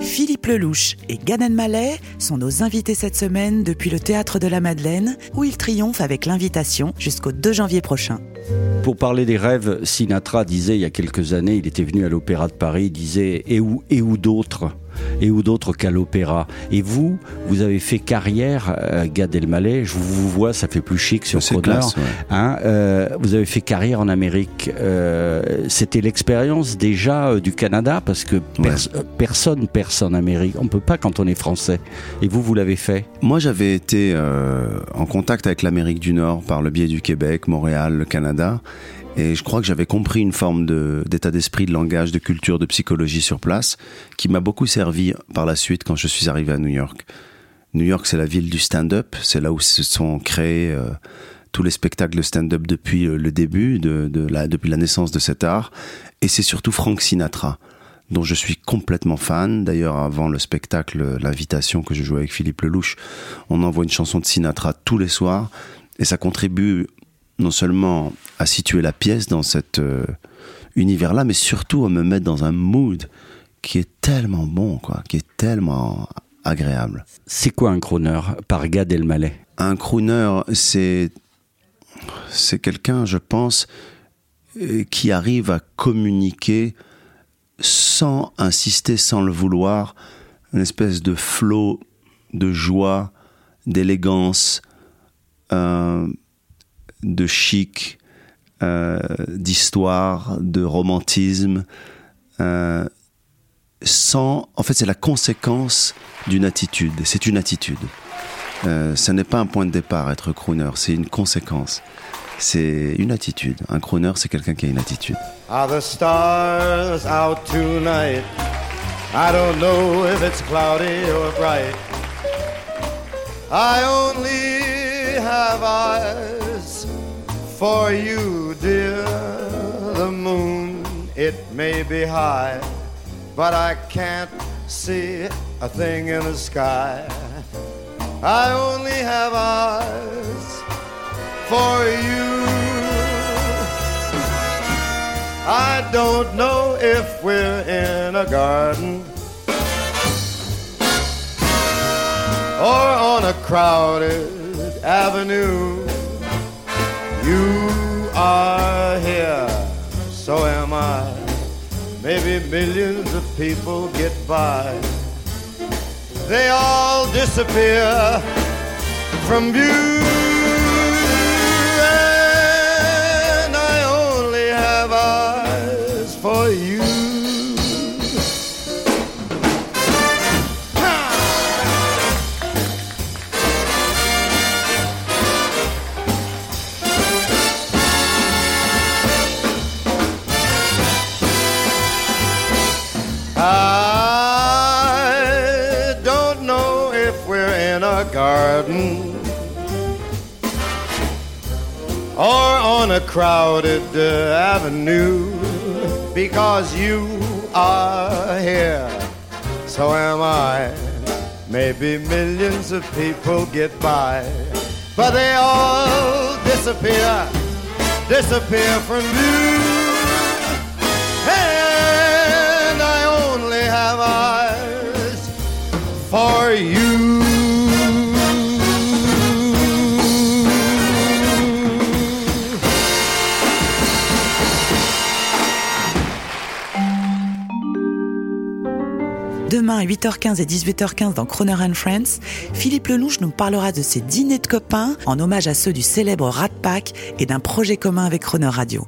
Philippe Lelouch et Gad Elmaleh sont nos invités cette semaine depuis le Théâtre de la Madeleine, où ils triomphent avec l'invitation jusqu'au 2 janvier prochain. Pour parler des rêves, Sinatra disait il y a quelques années, il était venu à l'Opéra de Paris, il disait et où, et où d'autres et où d'autres qu'à l'opéra? Et vous, vous avez fait carrière, euh, Gad Elmaleh, je vous vois, ça fait plus chic sur Croner. ouais. Hein, euh, vous avez fait carrière en Amérique. Euh, C'était l'expérience déjà euh, du Canada parce que pers- euh, personne perce en Amérique. On peut pas quand on est français. Et vous, vous l'avez fait? Moi, j'avais été en contact avec l'Amérique du Nord par le biais du Québec, Montréal, le Canada. Et je crois que j'avais compris une forme d'état d'esprit, de langage, de culture, de psychologie sur place, qui m'a beaucoup servi par la suite quand je suis arrivé à New York. New York, c'est la ville du stand-up. C'est là où se sont créés euh, tous les spectacles de stand-up depuis euh, le début, depuis la naissance de cet art. Et c'est surtout Frank Sinatra dont je suis complètement fan. D'ailleurs, avant le spectacle, l'invitation que je jouais avec Philippe Lelouch, on envoie une chanson de Sinatra tous les soirs, et ça contribue non seulement à situer la pièce dans cet euh, univers-là, mais surtout à me mettre dans un mood qui est tellement bon, quoi, qui est tellement agréable. C'est quoi un crooner par Gad Elmaleh? Un crooner, c'est c'est quelqu'un, je pense, euh, qui arrive à communiquer sans insister, sans le vouloir, une espèce de flot de joie, d'élégance, euh, de chic, euh, d'histoire, de romantisme, euh, sans. En fait, c'est la conséquence d'une attitude. C'est une attitude. Euh, ce n'est pas un point de départ, être crooner, c'est une conséquence. C'est une attitude. Un crooner, c'est quelqu'un qui a une attitude. Are the stars out tonight? I don't know if it's cloudy or bright. I only have eyes for you, dear. The moon, it may be high, but I can't see a thing in the sky. I only have eyes for you. I don't know if we're in a garden or on a crowded avenue. You are here, so am I. Maybe millions of people get by. They all disappear from view. We're in a garden or on a crowded uh, avenue because you are here, so am I. Maybe millions of people get by, but they all disappear, disappear from view. Demain à 8h15 et 18h15 dans Croner and Friends, Philippe Lelouch nous parlera de ses dîners de copains en hommage à ceux du célèbre Rat Pack et d'un projet commun avec Croner Radio.